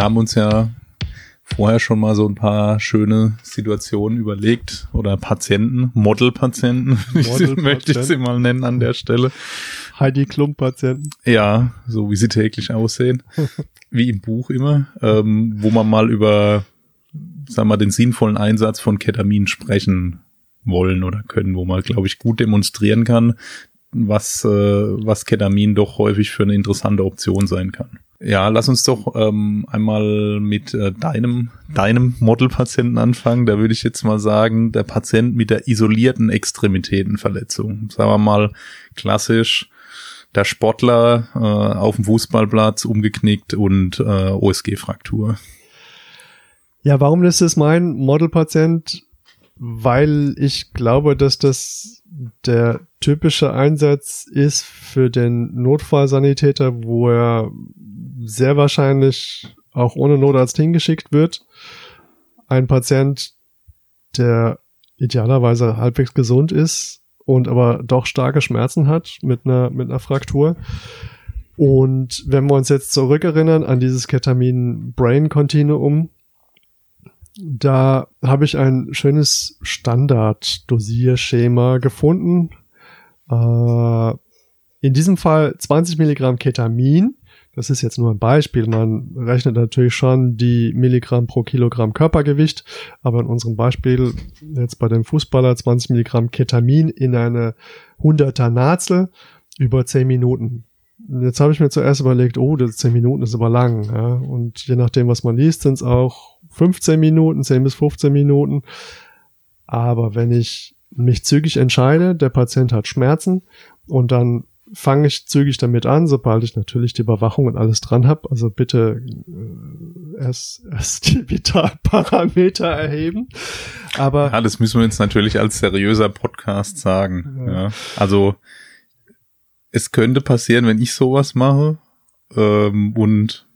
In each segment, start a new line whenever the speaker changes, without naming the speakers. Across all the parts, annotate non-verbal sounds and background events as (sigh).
wir haben uns ja vorher schon mal so ein paar schöne Situationen überlegt oder Patienten, Model-Patienten, (laughs) Model möchte ich sie mal nennen an der Stelle.
Heidi Klum-Patienten.
Ja, so wie sie täglich aussehen, (laughs) wie im Buch immer, ähm, wo man mal über, sagen wir mal, den sinnvollen Einsatz von Ketamin sprechen wollen oder können, wo man, glaube ich, gut demonstrieren kann, was, äh, was Ketamin doch häufig für eine interessante Option sein kann. Ja, lass uns doch ähm, einmal mit äh, deinem, deinem Modelpatienten anfangen. Da würde ich jetzt mal sagen, der Patient mit der isolierten Extremitätenverletzung. Sagen wir mal klassisch, der Sportler äh, auf dem Fußballplatz umgeknickt und äh, OSG-Fraktur.
Ja, warum ist es mein Modelpatient? Weil ich glaube, dass das der typische Einsatz ist für den Notfallsanitäter, wo er sehr wahrscheinlich auch ohne Notarzt hingeschickt wird. Ein Patient, der idealerweise halbwegs gesund ist und aber doch starke Schmerzen hat mit einer, mit einer Fraktur. Und wenn wir uns jetzt zurückerinnern an dieses Ketamin-Brain-Kontinuum, da habe ich ein schönes Standard-Dosierschema gefunden. Äh, in diesem Fall 20 Milligramm Ketamin das ist jetzt nur ein Beispiel. Man rechnet natürlich schon die Milligramm pro Kilogramm Körpergewicht, aber in unserem Beispiel jetzt bei dem Fußballer 20 Milligramm Ketamin in eine 100er Nazel über 10 Minuten. Jetzt habe ich mir zuerst überlegt, oh, das 10 Minuten ist aber lang. Ja? Und je nachdem, was man liest, sind es auch 15 Minuten, 10 bis 15 Minuten. Aber wenn ich mich zügig entscheide, der Patient hat Schmerzen und dann fange ich zügig damit an, sobald ich natürlich die Überwachung und alles dran habe. Also bitte äh, erst, (laughs) erst die Vitalparameter erheben. Aber
ja, das müssen wir jetzt natürlich als seriöser Podcast sagen. Ja. ja. Also es könnte passieren, wenn ich sowas mache ähm, und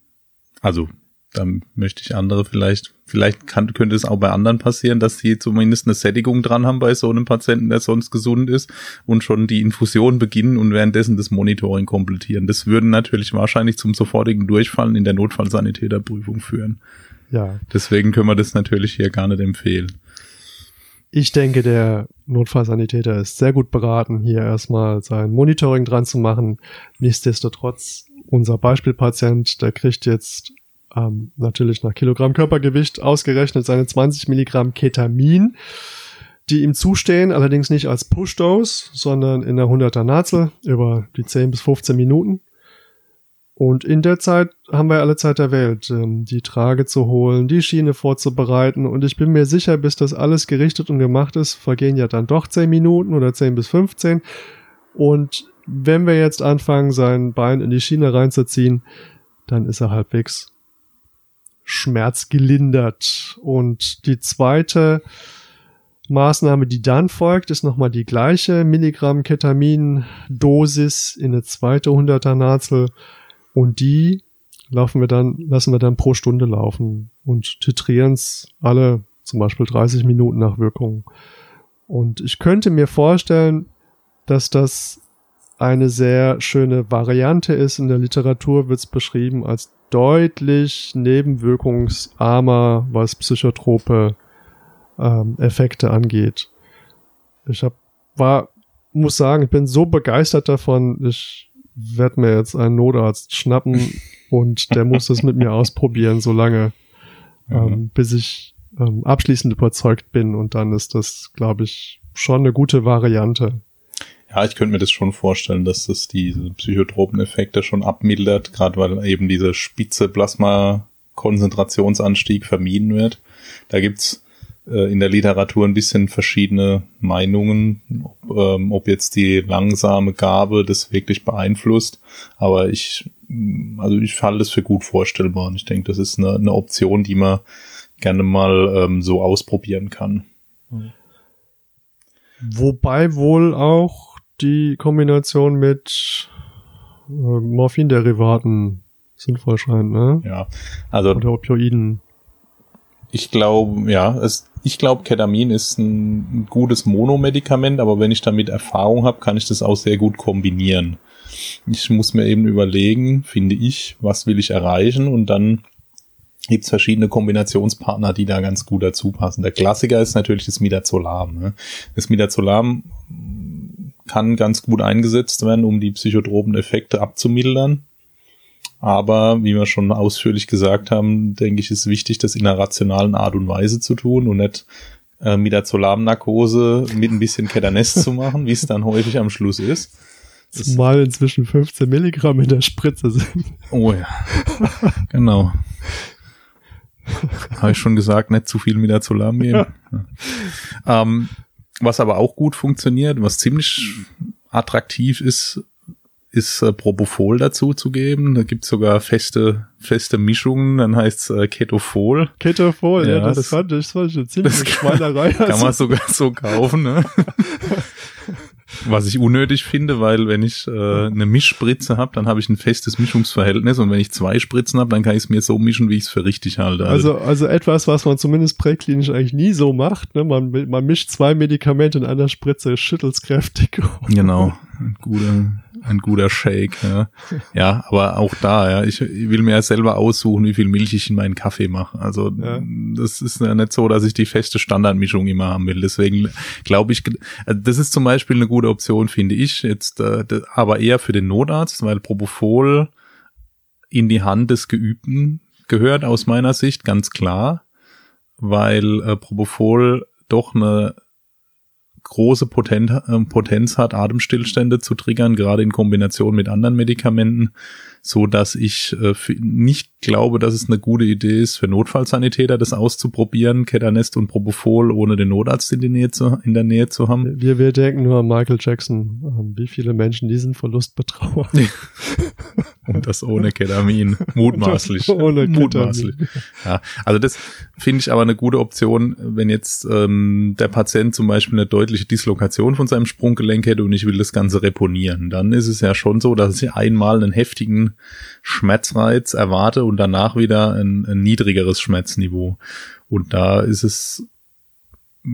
also dann möchte ich andere vielleicht, vielleicht kann, könnte es auch bei anderen passieren, dass sie zumindest eine Sättigung dran haben bei so einem Patienten, der sonst gesund ist und schon die Infusion beginnen und währenddessen das Monitoring komplettieren. Das würde natürlich wahrscheinlich zum sofortigen Durchfallen in der Notfallsanitäterprüfung führen. Ja. Deswegen können wir das natürlich hier gar nicht empfehlen.
Ich denke, der Notfallsanitäter ist sehr gut beraten, hier erstmal sein Monitoring dran zu machen. Nichtsdestotrotz, unser Beispielpatient, der kriegt jetzt ähm, natürlich nach Kilogramm Körpergewicht ausgerechnet seine 20 Milligramm Ketamin, die ihm zustehen, allerdings nicht als Push-Dose, sondern in der 100er Nazel über die 10 bis 15 Minuten. Und in der Zeit haben wir alle Zeit der Welt, ähm, die Trage zu holen, die Schiene vorzubereiten. Und ich bin mir sicher, bis das alles gerichtet und gemacht ist, vergehen ja dann doch 10 Minuten oder 10 bis 15. Und wenn wir jetzt anfangen, sein Bein in die Schiene reinzuziehen, dann ist er halbwegs Schmerz gelindert. Und die zweite Maßnahme, die dann folgt, ist nochmal die gleiche Milligramm Ketamin-Dosis in eine zweite 100er Nazel. Und die laufen wir dann, lassen wir dann pro Stunde laufen und titrieren es alle zum Beispiel 30 Minuten nach Wirkung. Und ich könnte mir vorstellen, dass das eine sehr schöne Variante ist. In der Literatur wird es beschrieben als deutlich nebenwirkungsarmer, was psychotrope ähm, Effekte angeht. Ich hab, war, muss sagen, ich bin so begeistert davon, ich werde mir jetzt einen Notarzt schnappen (laughs) und der muss das mit mir ausprobieren, solange, ähm, mhm. bis ich ähm, abschließend überzeugt bin und dann ist das, glaube ich, schon eine gute Variante.
Ja, ich könnte mir das schon vorstellen, dass das diese psychotropen Effekte schon abmildert, gerade weil eben dieser spitze Plasma-Konzentrationsanstieg vermieden wird. Da gibt's äh, in der Literatur ein bisschen verschiedene Meinungen, ob, ähm, ob jetzt die langsame Gabe das wirklich beeinflusst. Aber ich, also ich halte das für gut vorstellbar und ich denke, das ist eine, eine Option, die man gerne mal ähm, so ausprobieren kann.
Wobei wohl auch die Kombination mit äh, Morphinderivaten sinnvoll scheint, ne?
Ja, also.
Oder Opioiden.
Ich glaube, ja, es, ich glaube, Ketamin ist ein gutes Monomedikament, aber wenn ich damit Erfahrung habe, kann ich das auch sehr gut kombinieren. Ich muss mir eben überlegen, finde ich, was will ich erreichen und dann gibt's verschiedene Kombinationspartner, die da ganz gut dazu passen. Der Klassiker ist natürlich das Midazolam. Ne? Das Midazolam kann ganz gut eingesetzt werden, um die psychotropen Effekte abzumildern. Aber wie wir schon ausführlich gesagt haben, denke ich, ist wichtig, das in einer rationalen Art und Weise zu tun und nicht äh, Midazolam-Narkose mit ein bisschen Ketanest zu machen, wie es dann häufig am Schluss ist.
Zumal inzwischen 15 Milligramm in der Spritze sind.
Oh ja, genau. Habe ich schon gesagt, nicht zu viel Midazolam geben. Ja. Ähm, was aber auch gut funktioniert, was ziemlich attraktiv ist, ist äh, Propofol dazu zu geben. Da gibt's sogar feste, feste Mischungen, dann heißt's äh, Ketofol.
Ketofol, ja, ja das, das, fand ich, das ich eine ziemliche Schweinerei. (laughs)
Kann man sogar so kaufen, ne? (laughs) Was ich unnötig finde, weil wenn ich äh, eine Mischspritze habe, dann habe ich ein festes Mischungsverhältnis und wenn ich zwei Spritzen habe, dann kann ich es mir so mischen, wie ich es für richtig halte.
Also, also etwas, was man zumindest präklinisch eigentlich nie so macht. Ne? Man, man mischt zwei Medikamente in einer Spritze, schüttelt kräftig.
Genau, ein guter, ein guter Shake. Ja. ja, aber auch da, ja, ich, will mir ja selber aussuchen, wie viel Milch ich in meinen Kaffee mache. Also ja. das ist ja nicht so, dass ich die feste Standardmischung immer haben will. Deswegen glaube ich, äh, das ist zum Beispiel eine gute Option, finde ich. Jetzt, äh, aber eher für den Notarzt, weil Propofol in die Hand des Geübten gehört aus meiner Sicht ganz klar, weil äh, Propofol doch eine große äh, Potenz hat, Atemstillstände zu triggern, gerade in Kombination mit anderen Medikamenten so dass ich äh, nicht glaube, dass es eine gute Idee ist, für Notfallsanitäter das auszuprobieren, Ketanest und Propofol, ohne den Notarzt in, die Nähe zu, in der Nähe zu haben.
Wir, wir denken nur an Michael Jackson, ähm, wie viele Menschen diesen Verlust betrauern.
und das ohne Ketamin, mutmaßlich. (laughs)
ohne
mutmaßlich. Ja, also das finde ich aber eine gute Option, wenn jetzt ähm, der Patient zum Beispiel eine deutliche Dislokation von seinem Sprunggelenk hätte und ich will das Ganze reponieren. Dann ist es ja schon so, dass ich einmal einen heftigen Schmerzreiz erwarte und danach wieder ein, ein niedrigeres Schmerzniveau. Und da ist es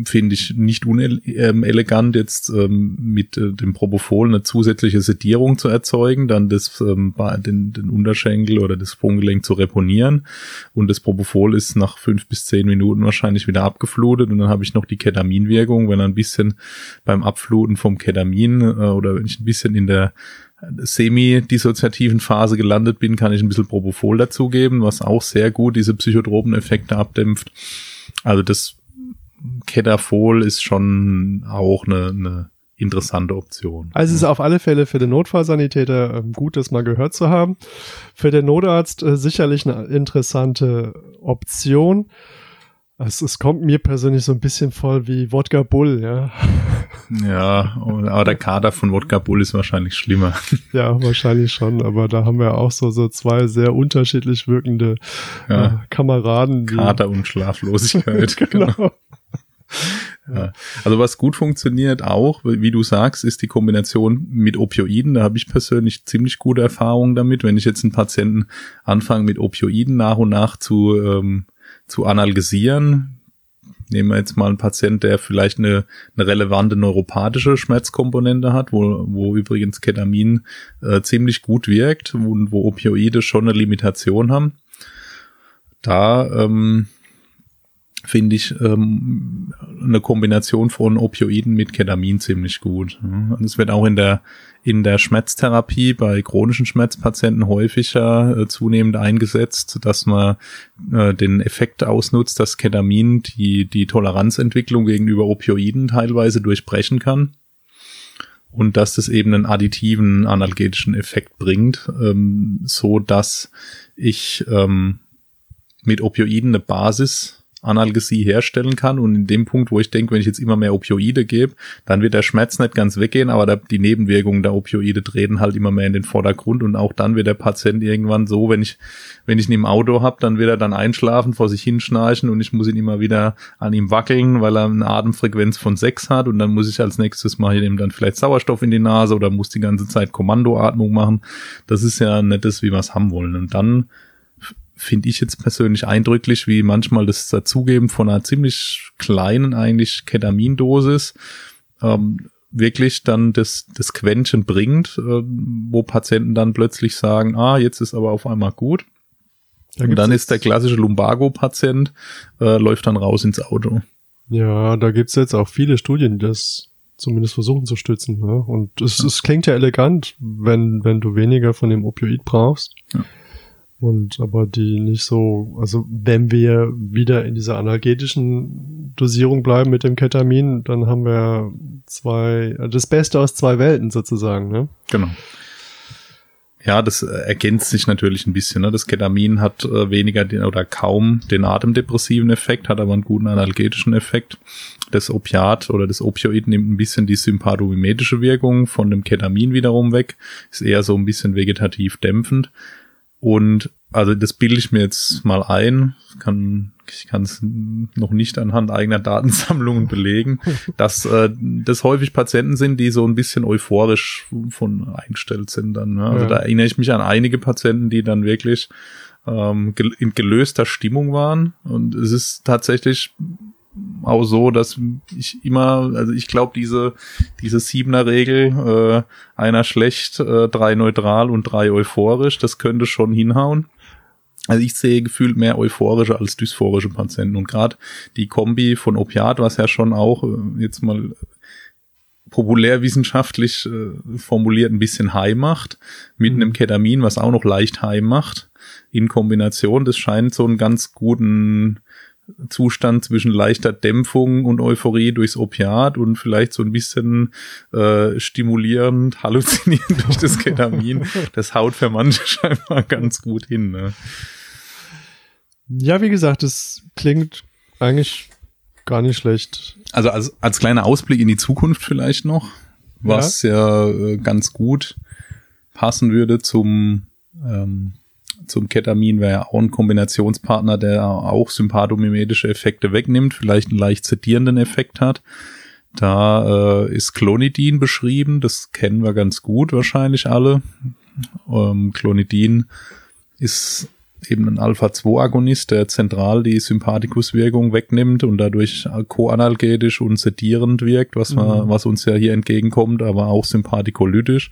finde ich nicht unelegant, jetzt ähm, mit äh, dem Propofol eine zusätzliche Sedierung zu erzeugen, dann das, ähm, den, den Unterschenkel oder das Sprunggelenk zu reponieren. Und das Propofol ist nach fünf bis zehn Minuten wahrscheinlich wieder abgeflutet. Und dann habe ich noch die Ketaminwirkung, wenn ein bisschen beim Abfluten vom Ketamin äh, oder wenn ich ein bisschen in der semi-dissoziativen Phase gelandet bin, kann ich ein bisschen Propofol dazugeben, was auch sehr gut diese psychotropen Effekte abdämpft. Also das Ketafol ist schon auch eine, eine interessante Option.
Also es ist auf alle Fälle für den Notfallsanitäter äh, gut, das mal gehört zu haben. Für den Notarzt äh, sicherlich eine interessante Option. Es, es kommt mir persönlich so ein bisschen voll wie Wodka Bull, ja.
Ja, aber der Kader von Wodka Bull ist wahrscheinlich schlimmer.
Ja, wahrscheinlich schon, aber da haben wir auch so, so zwei sehr unterschiedlich wirkende ja. äh, Kameraden.
Kater und Schlaflosigkeit. (laughs) genau. genau. Ja. Also was gut funktioniert auch, wie du sagst, ist die Kombination mit Opioiden. Da habe ich persönlich ziemlich gute Erfahrungen damit. Wenn ich jetzt einen Patienten anfange mit Opioiden nach und nach zu ähm, zu analysieren. Nehmen wir jetzt mal einen Patient, der vielleicht eine, eine relevante neuropathische Schmerzkomponente hat, wo, wo übrigens Ketamin äh, ziemlich gut wirkt und wo Opioide schon eine Limitation haben. Da ähm, finde ich ähm, eine Kombination von Opioiden mit Ketamin ziemlich gut. Und es wird auch in der in der Schmerztherapie bei chronischen Schmerzpatienten häufiger äh, zunehmend eingesetzt, dass man äh, den Effekt ausnutzt, dass Ketamin die die Toleranzentwicklung gegenüber Opioiden teilweise durchbrechen kann und dass das eben einen additiven analgetischen Effekt bringt, ähm, so dass ich ähm, mit Opioiden eine Basis Analgesie herstellen kann. Und in dem Punkt, wo ich denke, wenn ich jetzt immer mehr Opioide gebe, dann wird der Schmerz nicht ganz weggehen, aber die Nebenwirkungen der Opioide treten halt immer mehr in den Vordergrund und auch dann wird der Patient irgendwann so, wenn ich, wenn ich ihn im Auto habe, dann wird er dann einschlafen, vor sich hinschnarchen und ich muss ihn immer wieder an ihm wackeln, weil er eine Atemfrequenz von sechs hat und dann muss ich als nächstes mal ihm dann vielleicht Sauerstoff in die Nase oder muss die ganze Zeit Kommandoatmung machen. Das ist ja nettes, wie wir es haben wollen. Und dann finde ich jetzt persönlich eindrücklich, wie manchmal das Dazugeben von einer ziemlich kleinen eigentlich Ketamindosis ähm, wirklich dann das, das Quäntchen bringt, äh, wo Patienten dann plötzlich sagen, ah, jetzt ist aber auf einmal gut.
Da
und dann ist der klassische Lumbago-Patient, äh, läuft dann raus ins Auto.
Ja, da gibt's jetzt auch viele Studien, die das zumindest versuchen zu stützen. Ne? Und es, es klingt ja elegant, wenn, wenn du weniger von dem Opioid brauchst. Und aber die nicht so, also wenn wir wieder in dieser analgetischen Dosierung bleiben mit dem Ketamin, dann haben wir zwei, das Beste aus zwei Welten sozusagen, ne?
Genau. Ja, das äh, ergänzt sich natürlich ein bisschen. Ne? Das Ketamin hat äh, weniger den, oder kaum den atemdepressiven Effekt, hat aber einen guten analgetischen Effekt. Das Opiat oder das Opioid nimmt ein bisschen die sympathomimetische Wirkung von dem Ketamin wiederum weg, ist eher so ein bisschen vegetativ dämpfend. Und also das bilde ich mir jetzt mal ein, kann, ich kann es noch nicht anhand eigener Datensammlungen belegen, (laughs) dass äh, das häufig Patienten sind, die so ein bisschen euphorisch von eingestellt sind dann. Ne? Also
Ja.
da erinnere ich mich an einige Patienten, die dann wirklich ähm, gel- in gelöster Stimmung waren. Und es ist tatsächlich auch so, dass ich immer, also ich glaube, diese, diese siebener Regel, äh, einer schlecht, äh, drei neutral und drei euphorisch, das könnte schon hinhauen. Also ich sehe gefühlt mehr euphorische als dysphorische Patienten. Und gerade die Kombi von Opiat, was ja schon auch äh, jetzt mal populärwissenschaftlich äh, formuliert ein bisschen high macht, mit einem Ketamin, was auch noch leicht high macht, in Kombination, das scheint so einen ganz guten Zustand zwischen leichter Dämpfung und Euphorie durchs Opiat und vielleicht so ein bisschen äh, stimulierend, halluzinierend durch das Ketamin. (laughs) Das haut für manche scheinbar ganz gut hin. Ne?
Ja, wie gesagt, es klingt eigentlich gar nicht schlecht.
Also als, als kleiner Ausblick in die Zukunft vielleicht noch, was ja, äh, ganz gut passen würde zum, ähm, zum Ketamin, wäre ja auch ein Kombinationspartner, der auch sympathomimetische Effekte wegnimmt, vielleicht einen leicht sedierenden Effekt hat. Da äh, ist Clonidin beschrieben, das kennen wir ganz gut wahrscheinlich alle. Ähm, Clonidin ist eben ein Alpha-2-Agonist, der zentral die Sympathikuswirkung wegnimmt und dadurch koanalgetisch und sedierend wirkt, was, wir, was uns ja hier entgegenkommt, aber auch sympathikolytisch.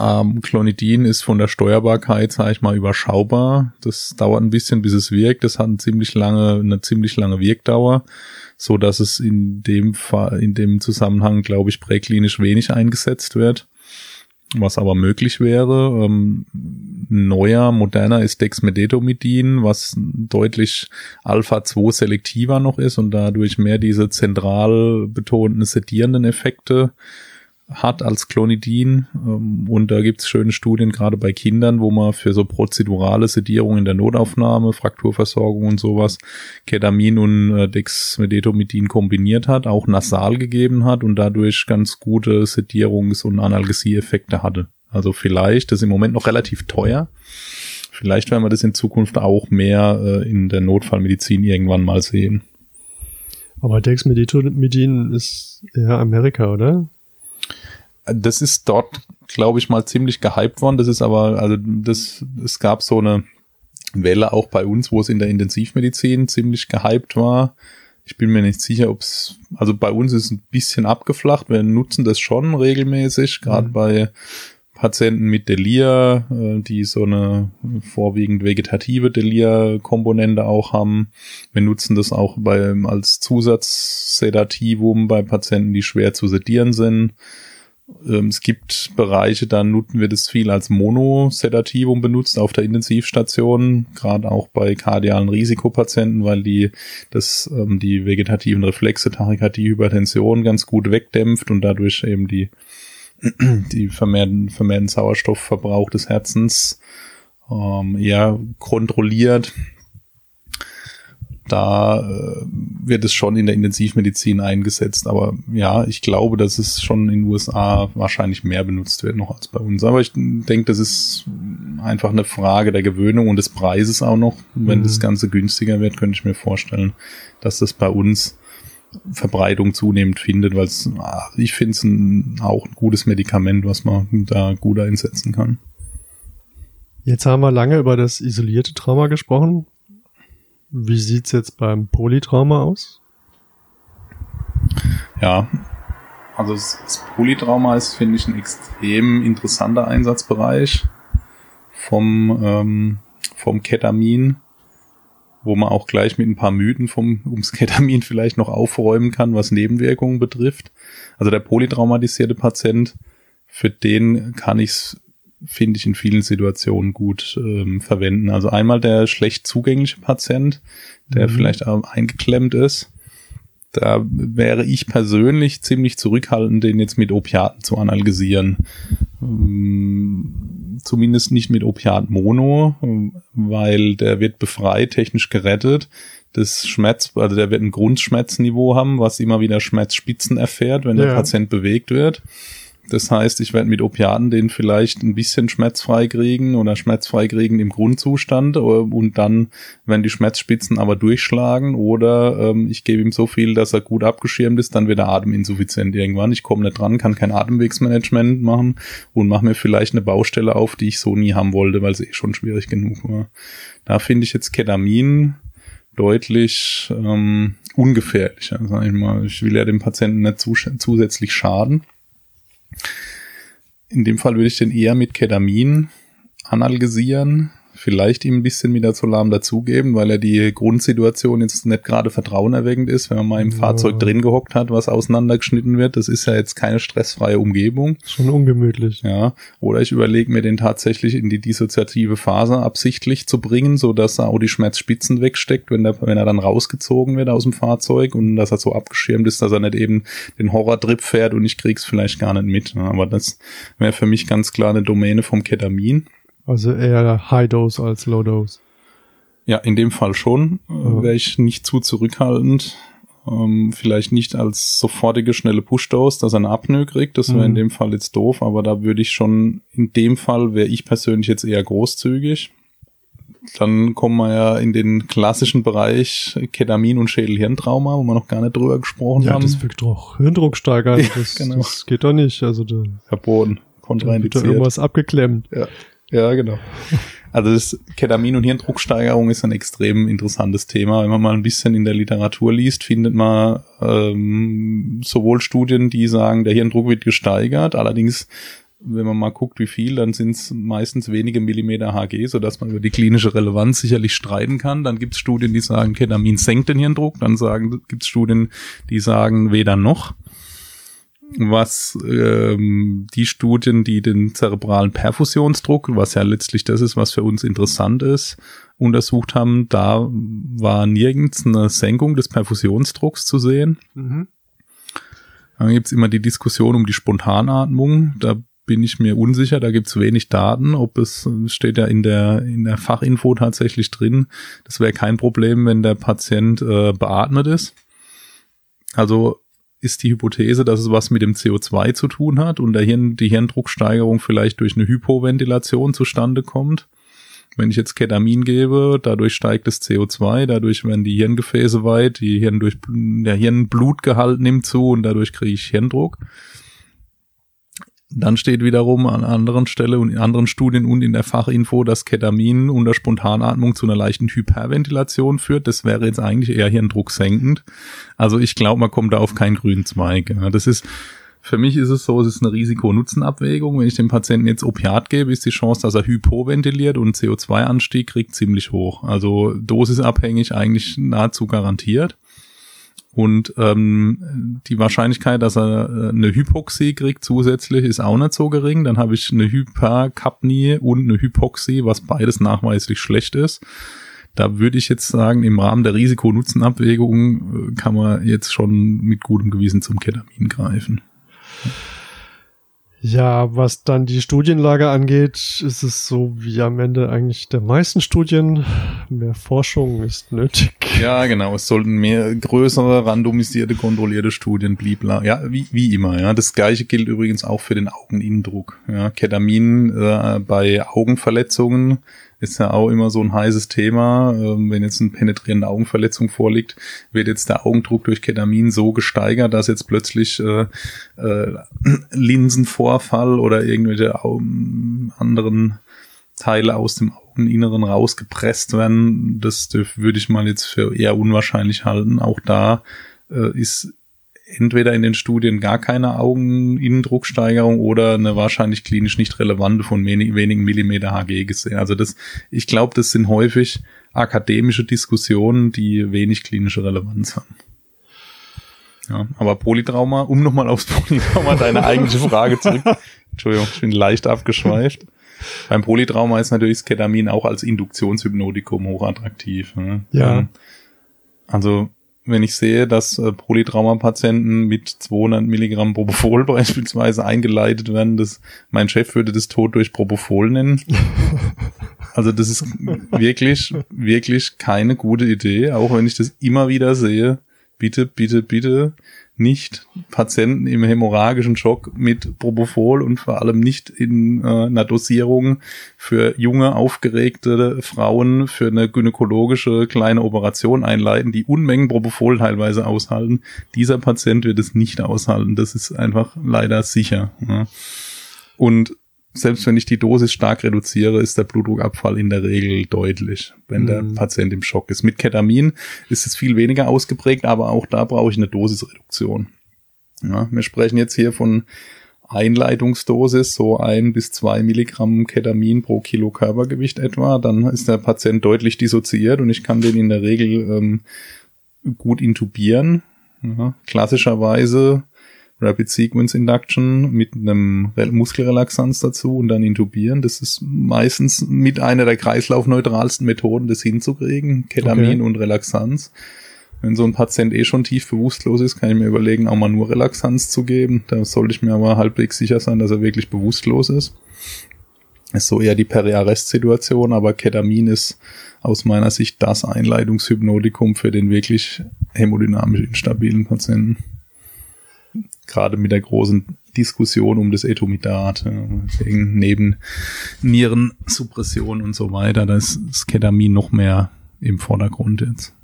Ähm, Clonidin ist von der Steuerbarkeit, sage ich mal, überschaubar. Das dauert ein bisschen, bis es wirkt. Das hat eine ziemlich lange, eine ziemlich lange Wirkdauer, so dass es in dem Fall, in dem Zusammenhang, glaube ich, präklinisch wenig eingesetzt wird was aber möglich wäre. Ähm, neuer, moderner ist Dexmedetomidin, was deutlich Alpha-2 selektiver noch ist und dadurch mehr diese zentral betonten sedierenden Effekte hat als Clonidin. Ähm, und da gibt's schöne Studien, gerade bei Kindern, wo man für so prozedurale Sedierung in der Notaufnahme, Frakturversorgung und sowas, Ketamin und äh, Dexmedetomidin kombiniert hat, auch nasal gegeben hat und dadurch ganz gute Sedierungs- und Analgesieeffekte hatte. Also vielleicht, das ist im Moment noch relativ teuer. Vielleicht werden wir das in Zukunft auch mehr äh, in der Notfallmedizin irgendwann mal sehen.
Aber Dexmedetomidin ist eher Amerika, oder?
Das ist dort, glaube ich, mal ziemlich gehypt worden. Das ist aber, also das, es gab so eine Welle auch bei uns, wo es in der Intensivmedizin ziemlich gehypt war. Ich bin mir nicht sicher, ob es, also bei uns ist es ein bisschen abgeflacht. Wir nutzen das schon regelmäßig, gerade
Mhm.
bei Patienten mit Delir, äh, die so eine vorwiegend vegetative Delir-Komponente auch haben. Wir nutzen das auch bei, als Zusatzsedativum bei Patienten, die schwer zu sedieren sind. Ähm, Es gibt Bereiche, da nutzen wir das viel als Monosedativum benutzt auf der Intensivstation, gerade auch bei kardialen Risikopatienten, weil die das ähm, die vegetativen Reflexe, Tachykardie, Hypertension ganz gut wegdämpft und dadurch eben die (clears throat) die vermehrten, vermehrten Sauerstoffverbrauch des Herzens ähm, eher kontrolliert. Da äh, wird es schon in der Intensivmedizin eingesetzt, aber ja, ich glaube, dass es schon in den USA wahrscheinlich mehr benutzt wird noch als bei uns. Aber ich denke, das ist einfach eine Frage der Gewöhnung und des Preises auch noch. Wenn
Mhm.
das Ganze günstiger wird, könnte ich mir vorstellen, dass das bei uns Verbreitung zunehmend findet, weil es, ah, ich finde es ein, auch ein gutes Medikament, was man da gut einsetzen kann.
Jetzt haben wir lange über das isolierte Trauma gesprochen. Wie sieht's jetzt beim Polytrauma aus?
Ja, also das, Polytrauma ist, finde ich, ein extrem interessanter Einsatzbereich vom, ähm, vom Ketamin, wo man auch gleich mit ein paar Mythen vom, ums (laughs) Ketamin vielleicht noch aufräumen kann, was Nebenwirkungen betrifft. Also der polytraumatisierte Patient, für den kann ich es, finde ich, in vielen Situationen gut ähm, verwenden. Also einmal der schlecht zugängliche Patient, der mhm. vielleicht auch eingeklemmt ist. Da wäre ich persönlich ziemlich zurückhaltend, den jetzt mit Opiaten zu analysieren. Ähm, zumindest nicht mit Opiat Mono, weil der wird befreit, technisch gerettet. Das Schmerz, also der wird ein Grundschmerzniveau haben, was immer wieder Schmerzspitzen erfährt, wenn ja. der Patient bewegt wird. Das heißt, ich werde mit Opiaten den vielleicht ein bisschen schmerzfrei kriegen oder schmerzfrei kriegen im Grundzustand äh, und dann, wenn die Schmerzspitzen aber durchschlagen oder ähm, ich gebe ihm so viel, dass er gut abgeschirmt ist, dann wird er ateminsuffizient irgendwann. Ich komme nicht dran, kann kein Atemwegsmanagement machen und mache mir vielleicht eine Baustelle auf, die ich so nie haben wollte, weil es eh schon schwierig genug war. Da finde ich jetzt Ketamin deutlich ähm, ungefährlicher, sag ich mal. Ich will ja dem Patienten nicht zusätzlich schaden. In dem Fall würde ich den eher mit Ketamin analysieren, vielleicht ihm ein bisschen Midazolam dazugeben, weil er die Grundsituation jetzt nicht gerade vertrauenerweckend ist, wenn man mal im ja. Fahrzeug drin gehockt hat, was auseinandergeschnitten wird. Das ist ja jetzt keine stressfreie Umgebung.
Schon ungemütlich.
Ja. Oder ich überlege mir den tatsächlich in die dissoziative Phase absichtlich zu bringen, so dass er auch die Schmerzspitzen wegsteckt, wenn, der, wenn er dann rausgezogen wird aus dem Fahrzeug und dass er so abgeschirmt ist, dass er nicht eben den Horrortrip fährt und ich krieg's vielleicht gar nicht mit. Aber das wäre für mich ganz klar eine Domäne vom Ketamin.
Also eher High Dose als Low Dose.
Ja, in dem Fall schon. Äh, ja. Wäre ich nicht zu zurückhaltend. Ähm, vielleicht nicht als sofortige schnelle Push-Dose, dass er eine Apnoe kriegt. Das wäre mhm. in dem Fall jetzt doof, aber da würde ich schon, in dem Fall wäre ich persönlich jetzt eher großzügig. Dann kommen wir ja in den klassischen Bereich Ketamin und Schädel-Hirntrauma, wo wir noch gar nicht drüber gesprochen ja, haben. Ja,
das wirkt doch Hirndruck steigern. (laughs) Das, genau. das geht doch nicht. Also da,
Verboten. Kontraindiziert.
irgendwas abgeklemmt.
Ja. Ja, genau. Also das Ketamin- und Hirndrucksteigerung ist ein extrem interessantes Thema. Wenn man mal ein bisschen in der Literatur liest, findet man ähm, sowohl Studien, die sagen, der Hirndruck wird gesteigert, allerdings wenn man mal guckt, wie viel, dann sind es meistens wenige Millimeter Hg, sodass man über die klinische Relevanz sicherlich streiten kann. Dann gibt es Studien, die sagen, Ketamin senkt den Hirndruck. Dann gibt es Studien, die sagen, weder noch was ähm, die Studien, die den zerebralen Perfusionsdruck, was ja letztlich das ist, was für uns interessant ist, untersucht haben, da war nirgends eine Senkung des Perfusionsdrucks zu sehen. Mhm. Dann gibt's immer die Diskussion um die Spontanatmung. Da bin ich mir unsicher, da gibt's wenig Daten, ob es steht ja in der in der Fachinfo tatsächlich drin. Das wäre kein Problem, wenn der Patient äh, beatmet ist. Also ist die Hypothese, dass es was mit dem CO2 zu tun hat und der Hirn, die Hirndrucksteigerung vielleicht durch eine Hypoventilation zustande kommt. Wenn ich jetzt Ketamin gebe, dadurch steigt das CO2, dadurch werden die Hirngefäße weit, die Hirn durch, der Hirnblutgehalt nimmt zu und dadurch kriege ich Hirndruck. Dann steht wiederum an anderen Stelle und in anderen Studien und in der Fachinfo, dass Ketamin unter Spontanatmung zu einer leichten Hyperventilation führt. Das wäre jetzt eigentlich eher Hirndruck senkend. Also ich glaube, man kommt da auf keinen grünen Zweig. Das ist, für mich ist es so, es ist eine Risiko-Nutzen-Abwägung. Wenn ich dem Patienten jetzt Opiat gebe, ist die Chance, dass er hypoventiliert und CO2-Anstieg kriegt ziemlich hoch. Also dosisabhängig eigentlich nahezu garantiert. Und ähm, die Wahrscheinlichkeit, dass er äh, eine Hypoxie kriegt zusätzlich, ist auch nicht so gering. Dann habe ich eine Hyperkapnie und eine Hypoxie, was beides nachweislich schlecht ist. Da würde ich jetzt sagen, im Rahmen der Risiko-Nutzen-Abwägung äh, kann man jetzt schon mit gutem Gewissen zum Ketamin greifen.
Ja, was dann die Studienlage angeht, ist es so wie am Ende eigentlich der meisten Studien. Mehr Forschung ist nötig.
Ja, genau. Es sollten mehr größere, randomisierte, kontrollierte Studien bliebla. Ja, wie, wie immer. Ja, das gleiche gilt übrigens auch für den Augeninnendruck. Ja, Ketamin äh, bei Augenverletzungen ist ja auch immer so ein heißes Thema. Ähm, wenn jetzt eine penetrierende Augenverletzung vorliegt, wird jetzt der Augendruck durch Ketamin so gesteigert, dass jetzt plötzlich äh, äh, Linsenvorfall oder irgendwelche Augen, anderen Teile aus dem Augeninneren rausgepresst werden. Das würde ich mal jetzt für eher unwahrscheinlich halten. Auch da äh, ist entweder in den Studien gar keine Augeninnendrucksteigerung oder eine wahrscheinlich klinisch nicht relevante von wenig, wenigen Millimeter Hg gesehen. Also das, ich glaube, das sind häufig akademische Diskussionen, die wenig klinische Relevanz haben. Ja, aber Polytrauma, um nochmal aufs Polytrauma deine eigentliche Frage zurück. (laughs) Entschuldigung, ich bin leicht abgeschweift. Beim Polytrauma ist natürlich das Ketamin auch als Induktionshypnotikum hochattraktiv. Ne?
Ja.
Also wenn ich sehe, dass äh, Polytrauma-Patienten mit 200 Milligramm Propofol (laughs) beispielsweise eingeleitet werden, das, mein Chef würde das Tod durch Propofol nennen. (laughs) Also das ist wirklich, wirklich keine gute Idee, auch wenn ich das immer wieder sehe. Bitte, bitte, bitte nicht Patienten im hämorrhagischen Schock mit Propofol und vor allem nicht in äh, einer Dosierung für junge, aufgeregte Frauen für eine gynäkologische kleine Operation einleiten, die Unmengen Propofol teilweise aushalten. Dieser Patient wird es nicht aushalten. Das ist einfach leider sicher. Ja. Und selbst wenn ich die Dosis stark reduziere, ist der Blutdruckabfall in der Regel deutlich, wenn der
Mhm.
Patient im Schock ist. Mit Ketamin ist es viel weniger ausgeprägt, aber auch da brauche ich eine Dosisreduktion. Ja, wir sprechen jetzt hier von Einleitungsdosis, so ein bis zwei Milligramm Ketamin pro Kilo Körpergewicht etwa. Dann ist der Patient deutlich dissoziiert und ich kann den in der Regel ähm, gut intubieren. Ja, klassischerweise Rapid Sequence Induction mit einem Re- Muskelrelaxanz dazu und dann intubieren. Das ist meistens mit einer der kreislaufneutralsten Methoden, das hinzukriegen. Ketamin
Okay.
und Relaxanz. Wenn so ein Patient eh schon tief bewusstlos ist, kann ich mir überlegen, auch mal nur Relaxanz zu geben. Da sollte ich mir aber halbwegs sicher sein, dass er wirklich bewusstlos ist. Ist so eher die Periarrest-Situation, aber Ketamin ist aus meiner Sicht das Einleitungshypnotikum für den wirklich hämodynamisch instabilen Patienten gerade mit der großen Diskussion um das Etomidat, ja, wegen neben Nierensuppression und so weiter, da ist das Ketamin noch mehr im Vordergrund jetzt.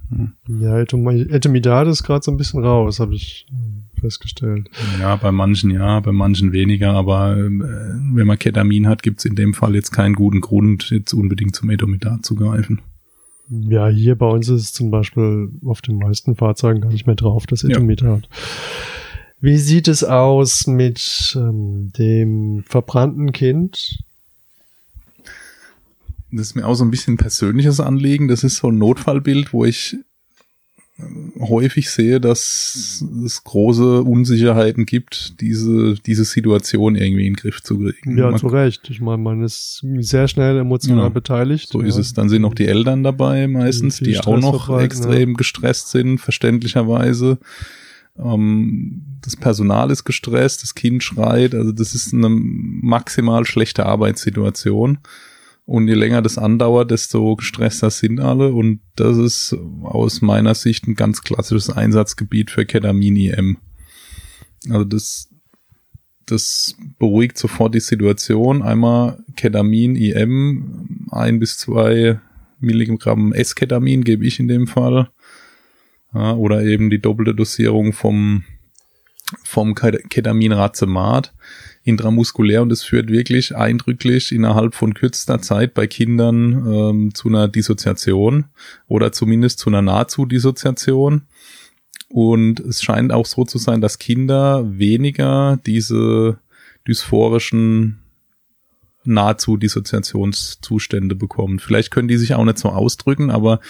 Ja, Etom- Etemidat ist gerade so ein bisschen raus, habe ich äh, festgestellt.
Ja, bei manchen ja, bei manchen weniger, aber äh, wenn man Ketamin hat, gibt's in dem Fall jetzt keinen guten Grund, jetzt unbedingt zum Etomidat zu greifen.
Ja, hier bei uns ist es zum Beispiel auf den meisten Fahrzeugen gar nicht mehr drauf, das
Ja.
Wie sieht es aus mit ähm, dem verbrannten Kind?
Das ist mir auch so ein bisschen ein persönliches Anliegen. Das ist so ein Notfallbild, wo ich äh, häufig sehe, dass es große Unsicherheiten gibt, diese, diese Situation irgendwie in den Griff zu kriegen.
Ja,
Man-
zu Recht. Ich meine, man ist sehr schnell emotional
Ja,
beteiligt.
so
ja.
ist es. Dann sind noch die Eltern dabei meistens,
viel
die auch noch extrem gestresst sind, verständlicherweise. Ähm, das Personal ist gestresst, das Kind schreit, also das ist eine maximal schlechte Arbeitssituation. Und je länger das andauert, desto gestresster sind alle. Und das ist aus meiner Sicht ein ganz klassisches Einsatzgebiet für Ketamin-IM. Also das, das beruhigt sofort die Situation. Einmal Ketamin, IM, ein bis zwei Milligramm S-Ketamin gebe ich in dem Fall. Ja, oder eben die doppelte Dosierung vom, vom Ket- Ketamin Racemat intramuskulär und es führt wirklich eindrücklich innerhalb von kürzester Zeit bei Kindern ähm, zu einer Dissoziation oder zumindest zu einer Nahezu-Dissoziation. Und es scheint auch so zu sein, dass Kinder weniger diese dysphorischen nahezu Dissoziationszustände bekommen. Vielleicht können die sich auch nicht so ausdrücken, aber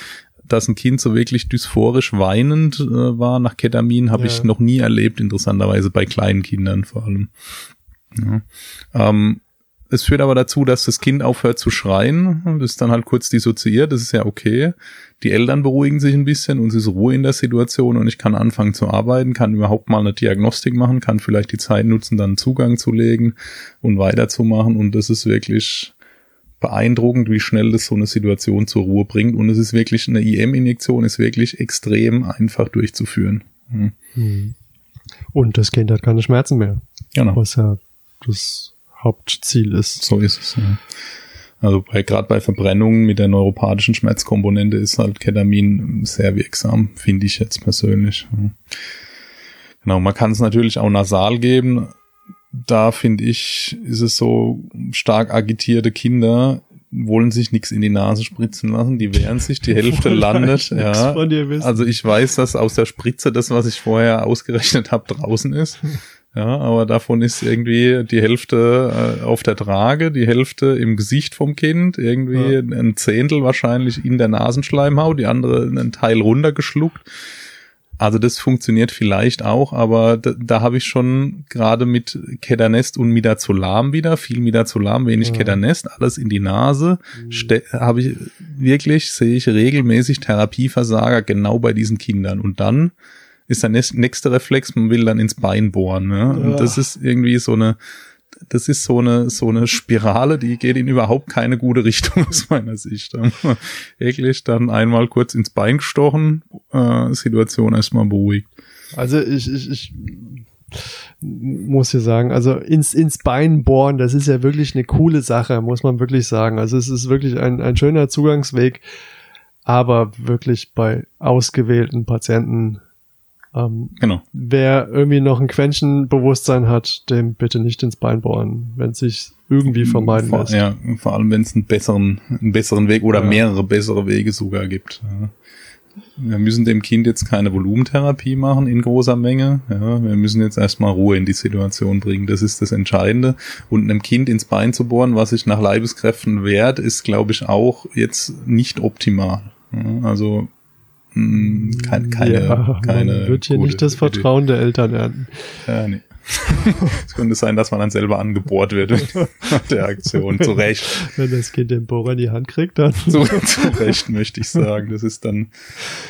dass ein Kind so wirklich dysphorisch weinend äh, war nach Ketamin, habe
Ja.
ich noch nie erlebt, interessanterweise bei kleinen Kindern vor allem. Ja. Ähm, es führt aber dazu, dass das Kind aufhört zu schreien, das ist dann halt kurz dissoziiert, das ist ja okay. Die Eltern beruhigen sich ein bisschen und es ist Ruhe in der Situation und ich kann anfangen zu arbeiten, kann überhaupt mal eine Diagnostik machen, kann vielleicht die Zeit nutzen, dann Zugang zu legen und weiterzumachen und das ist wirklich beeindruckend, wie schnell das so eine Situation zur Ruhe bringt und es ist wirklich, eine IM-Injektion ist wirklich extrem einfach durchzuführen. Hm.
Hm. Und das Kind hat keine Schmerzen mehr,
Genau.
was ja das Hauptziel ist.
So ist es. Ja. Also bei, gerade bei Verbrennungen mit der neuropathischen Schmerzkomponente ist halt Ketamin sehr wirksam, finde ich jetzt persönlich. Genau, man kann es natürlich auch nasal geben. Da finde ich, ist es so stark agitierte Kinder, wollen sich nichts in die Nase spritzen lassen, die wehren sich, die (laughs) Hälfte landet. Ja. Also ich weiß, dass aus der Spritze das, was ich vorher ausgerechnet habe, draußen ist. (laughs) Ja, aber davon ist irgendwie die Hälfte äh, auf der Trage, die Hälfte im Gesicht vom Kind, irgendwie ja. ein Zehntel wahrscheinlich in der Nasenschleimhaut, die andere einen Teil runtergeschluckt. Also das funktioniert vielleicht auch, aber da, da habe ich schon gerade mit Kedernest und Midazolam wieder, viel Midazolam, wenig ja. Kedernest, alles in die Nase, mhm. habe ich wirklich, sehe ich regelmäßig Therapieversager genau bei diesen Kindern. Und dann ist der nächste Reflex, man will dann ins Bein bohren. Ne? Und ja. das ist irgendwie so eine, das ist so eine, so eine Spirale, die geht in überhaupt keine gute Richtung (laughs) aus meiner Sicht. Eklig, dann einmal kurz ins Bein gestochen, äh, Situation erstmal beruhigt.
Also ich, ich, ich muss hier sagen, also ins, ins Bein bohren, das ist ja wirklich eine coole Sache, muss man wirklich sagen. Also es ist wirklich ein, ein schöner Zugangsweg, aber wirklich bei ausgewählten Patienten ähm, genau. Wer irgendwie noch ein Quäntchen Bewusstsein hat, dem bitte nicht ins Bein bohren, wenn es sich irgendwie vermeiden
vor,
lässt.
Ja, vor allem wenn es einen besseren, einen besseren Weg oder ja. mehrere bessere Wege sogar gibt. Ja. Wir müssen dem Kind jetzt keine Volumentherapie machen in großer Menge. Ja, wir müssen jetzt erstmal Ruhe in die Situation bringen. Das ist das Entscheidende. Und einem Kind ins Bein zu bohren, was sich nach Leibeskräften wehrt, ist, glaube ich, auch jetzt nicht optimal. Also keine, keine, ja, keine
man wird hier nicht das Vertrauen Idee. der Eltern ernten.
Ja, nee. es könnte sein, dass man dann selber angebohrt wird nach (laughs) der Aktion. Zu Recht.
Wenn das Kind den Bohrer in die Hand kriegt, dann. (laughs)
zu, zu Recht möchte ich sagen. Das ist dann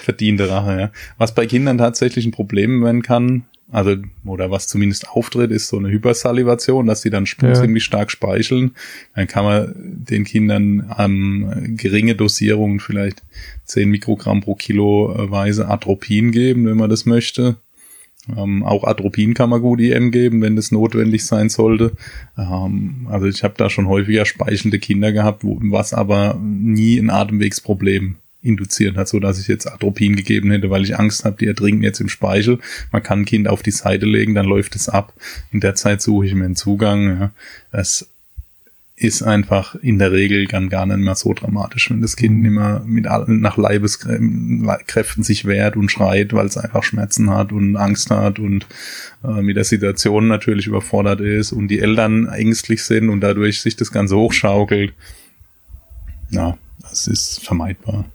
verdiente Rache, ja. Was bei Kindern tatsächlich ein Problem werden kann, also, oder was zumindest auftritt, ist so eine Hypersalivation, dass sie dann ja. ziemlich stark speicheln. Dann kann man den Kindern an geringe Dosierungen, vielleicht 10 Mikrogramm pro Kilo äh, Weise Atropin geben, wenn man das möchte. Ähm, auch Atropin kann man gut IM geben, wenn das notwendig sein sollte. Ähm, also ich habe da schon häufiger speichelnde Kinder gehabt, wo, was aber nie ein Atemwegsproblem induziert hat, so dass ich jetzt Atropin gegeben hätte, weil ich Angst habe, die ertrinken jetzt im Speichel. Man kann ein Kind auf die Seite legen, dann läuft es ab. In der Zeit suche ich mir einen Zugang. Ja. Das ist einfach in der Regel dann gar nicht mehr so dramatisch, wenn das Kind immer mit allen nach Leibeskräften sich wehrt und schreit, weil es einfach Schmerzen hat und Angst hat und äh, mit der Situation natürlich überfordert ist und die Eltern ängstlich sind und dadurch sich das Ganze hochschaukelt. Ja, das ist vermeidbar.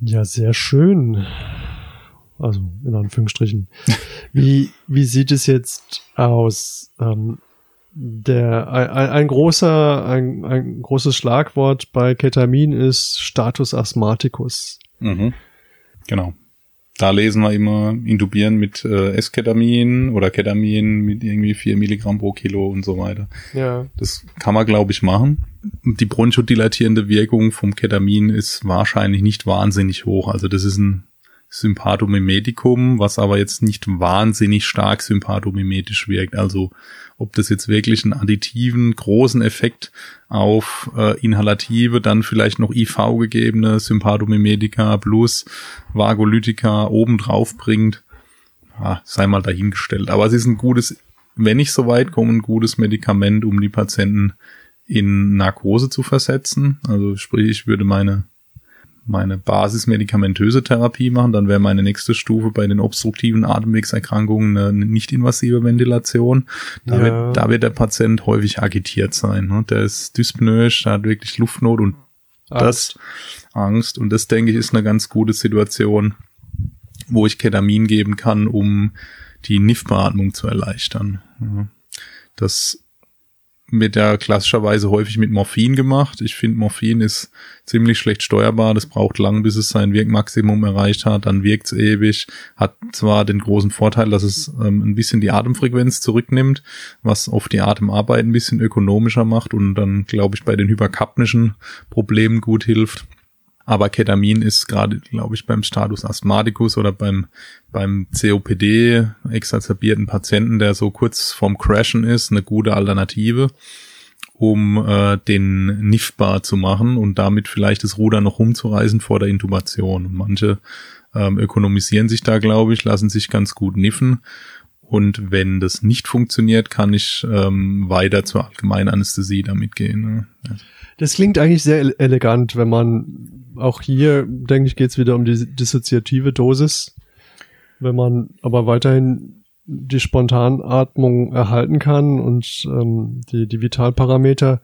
Ja, sehr schön. Also in Anführungsstrichen. (laughs) Wie, wie sieht es jetzt aus? Ähm, der, ein, ein großer, ein, ein großes Schlagwort bei Ketamin ist Status Asthmaticus.
Mhm. Genau da lesen wir immer intubieren mit äh, Esketamin oder Ketamin mit irgendwie vier Milligramm pro Kilo und so weiter.
Ja.
Das kann man, glaube ich, machen. Die bronchodilatierende Wirkung vom Ketamin ist wahrscheinlich nicht wahnsinnig hoch. Also das ist ein Sympathomimetikum, was aber jetzt nicht wahnsinnig stark sympathomimetisch wirkt. Also ob das jetzt wirklich einen additiven großen Effekt auf äh, inhalative, dann vielleicht noch IV gegebene Sympathomimetika plus Vagolytika obendrauf bringt, ja, sei mal dahingestellt. Aber es ist ein gutes, wenn ich so weit komme, ein gutes Medikament, um die Patienten in Narkose zu versetzen. Also sprich, ich würde meine meine basismedikamentöse Therapie machen, dann wäre meine nächste Stufe bei den obstruktiven Atemwegserkrankungen eine nicht-invasive Ventilation. Da, ja. wird, da wird der Patient häufig agitiert sein. Ne? Der ist dyspnoisch, der hat wirklich Luftnot und Angst. das Angst. Und das, denke ich, ist eine ganz gute Situation, wo ich Ketamin geben kann, um die NIF-Beatmung zu erleichtern. Ja. Das wird ja klassischerweise häufig mit Morphin gemacht. Ich finde, Morphin ist ziemlich schlecht steuerbar. Das braucht lang, bis es sein Wirkmaximum erreicht hat. Dann wirkt es ewig. Hat zwar den großen Vorteil, dass es ähm, ein bisschen die Atemfrequenz zurücknimmt, was oft die Atemarbeit ein bisschen ökonomischer macht und dann, glaube ich, bei den hyperkapnischen Problemen gut hilft. Aber Ketamin ist gerade, glaube ich, beim Status Asthmaticus oder beim, beim COPD exacerbierten Patienten, der so kurz vorm Crashen ist, eine gute Alternative, um äh, den Niffbar zu machen und damit vielleicht das Ruder noch rumzureißen vor der Intubation. Und manche ähm, ökonomisieren sich da, glaube ich, lassen sich ganz gut niffen Und wenn das nicht funktioniert, kann ich ähm, weiter zur Allgemeinanästhesie damit gehen. Ne?
Das klingt eigentlich sehr elegant, wenn man auch hier, denke ich, geht es wieder um die dissoziative Dosis. Wenn man aber weiterhin die Spontanatmung erhalten kann und ähm, die, die Vitalparameter,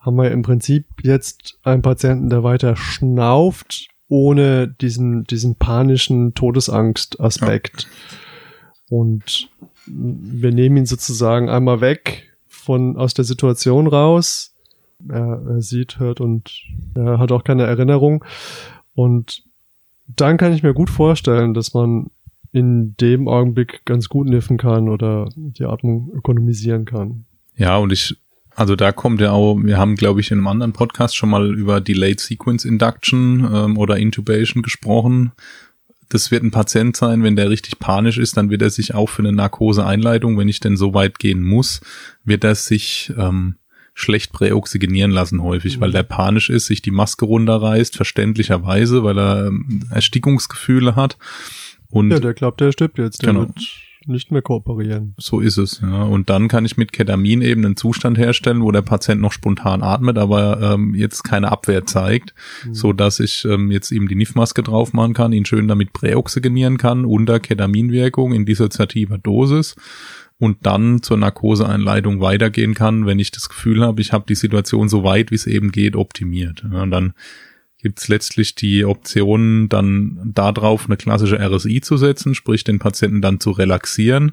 haben wir im Prinzip jetzt einen Patienten, der weiter schnauft, ohne diesen, diesen panischen Todesangst-Aspekt. Ja. Und wir nehmen ihn sozusagen einmal weg von aus der Situation raus. Er, er sieht, hört und er hat auch keine Erinnerung. Und dann kann ich mir gut vorstellen, dass man in dem Augenblick ganz gut niffen kann oder die Atmung ökonomisieren kann.
Ja, und ich, also da kommt ja auch, wir haben, glaube ich, in einem anderen Podcast schon mal über Delayed Sequence Induction ähm, oder Intubation gesprochen das wird ein Patient sein, wenn der richtig panisch ist, dann wird er sich auch für eine Narkoseeinleitung, wenn ich denn so weit gehen muss, wird er sich ähm, schlecht präoxygenieren lassen häufig, mhm. weil der panisch ist, sich die Maske runterreißt, verständlicherweise, weil er ähm, Erstickungsgefühle hat. Und
ja, der glaubt, der stirbt jetzt. Der genau. wird nicht mehr kooperieren.
So ist es, ja. Und dann kann ich mit Ketamin eben einen Zustand herstellen, wo der Patient noch spontan atmet, aber ähm, jetzt keine Abwehr zeigt, mhm. so dass ich ähm, jetzt ihm die NIF-Maske drauf machen kann, ihn schön damit präoxygenieren kann unter Ketaminwirkung in dissoziativer Dosis und dann zur Narkoseeinleitung weitergehen kann, wenn ich das Gefühl habe, ich habe die Situation so weit, wie es eben geht, optimiert. Ja, und dann gibt es letztlich die Option, dann darauf eine klassische RSI zu setzen, sprich den Patienten dann zu relaxieren,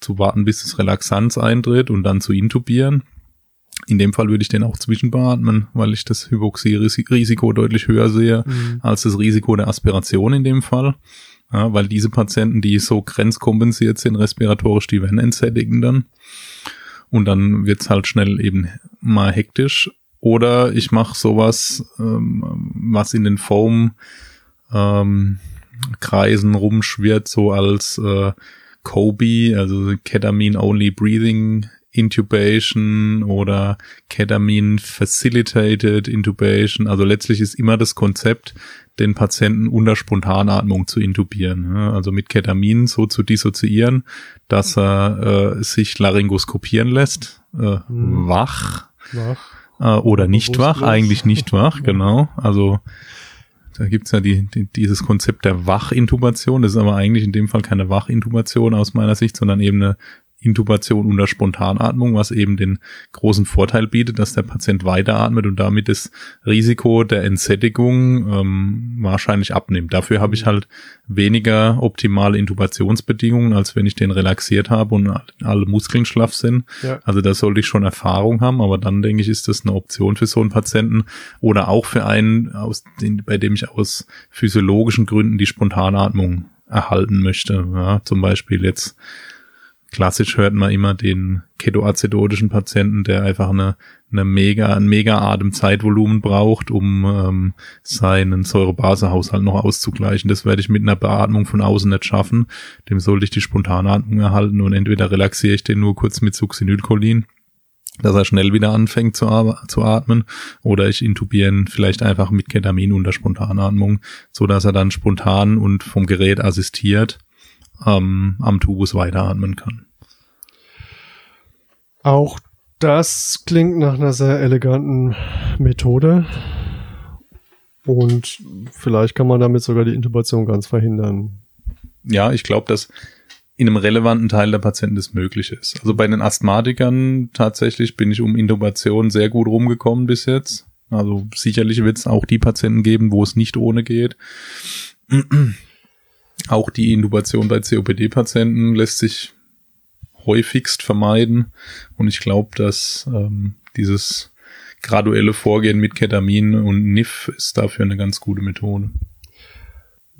zu warten, bis das Relaxanz eintritt und dann zu intubieren. In dem Fall würde ich den auch zwischenbeatmen, weil ich das Hypoxie-Risiko deutlich höher sehe mhm. als das Risiko der Aspiration in dem Fall. Ja, weil diese Patienten, die so grenzkompensiert sind, respiratorisch, die werden entsättigen dann. Und dann wird's halt schnell eben mal hektisch. Oder ich mache sowas, ähm, was in den Foam ähm, Kreisen rumschwirrt, so als äh, Kobe, also Ketamine Only Breathing Intubation oder Ketamine Facilitated Intubation. Also letztlich ist immer das Konzept, den Patienten unter Spontanatmung zu intubieren. Also mit Ketamin so zu dissoziieren, dass er äh, sich laryngoskopieren lässt, äh, mhm. wach. Wach äh, oder nicht wach, eigentlich nicht wach, (laughs) genau. Also da gibt's ja die, die, dieses Konzept der Wachintubation. Das ist aber eigentlich in dem Fall keine Wachintubation aus meiner Sicht, sondern eben eine Intubation unter Spontanatmung, was eben den großen Vorteil bietet, dass der Patient weiteratmet und damit das Risiko der Entsättigung ähm, wahrscheinlich abnimmt. Dafür habe ich mhm. halt weniger optimale Intubationsbedingungen, als wenn ich den relaxiert habe und alle Muskeln schlaff sind. Ja. Also da sollte ich schon Erfahrung haben, aber dann denke ich, ist das eine Option für so einen Patienten oder auch für einen, aus den, bei dem ich aus physiologischen Gründen die Spontanatmung erhalten möchte. Ja, zum Beispiel jetzt klassisch hört man immer den ketoazidotischen Patienten, der einfach eine, eine mega, ein mega Atemzeitvolumen braucht, um ähm, seinen Säurebasehaushalt noch auszugleichen. Das werde ich mit einer Beatmung von außen nicht schaffen. Dem sollte ich die Spontanatmung erhalten und entweder relaxiere ich den nur kurz mit Succinylcholin, dass er schnell wieder anfängt zu, zu atmen, oder ich intubiere ihn vielleicht einfach mit Ketamin unter Spontanatmung, so dass er dann spontan und vom Gerät assistiert ähm, am Tubus weiteratmen kann.
Auch das klingt nach einer sehr eleganten Methode. Und vielleicht kann man damit sogar die Intubation ganz verhindern.
Ja, ich glaube, dass in einem relevanten Teil der Patienten das möglich ist. Also bei den Asthmatikern tatsächlich bin ich um Intubation sehr gut rumgekommen bis jetzt. Also sicherlich wird es auch die Patienten geben, wo es nicht ohne geht. (clears throat) Auch die Intubation bei COPD-Patienten lässt sich häufigst vermeiden. Und ich glaube, dass ähm, dieses graduelle Vorgehen mit Ketamin und NIF ist dafür eine ganz gute Methode.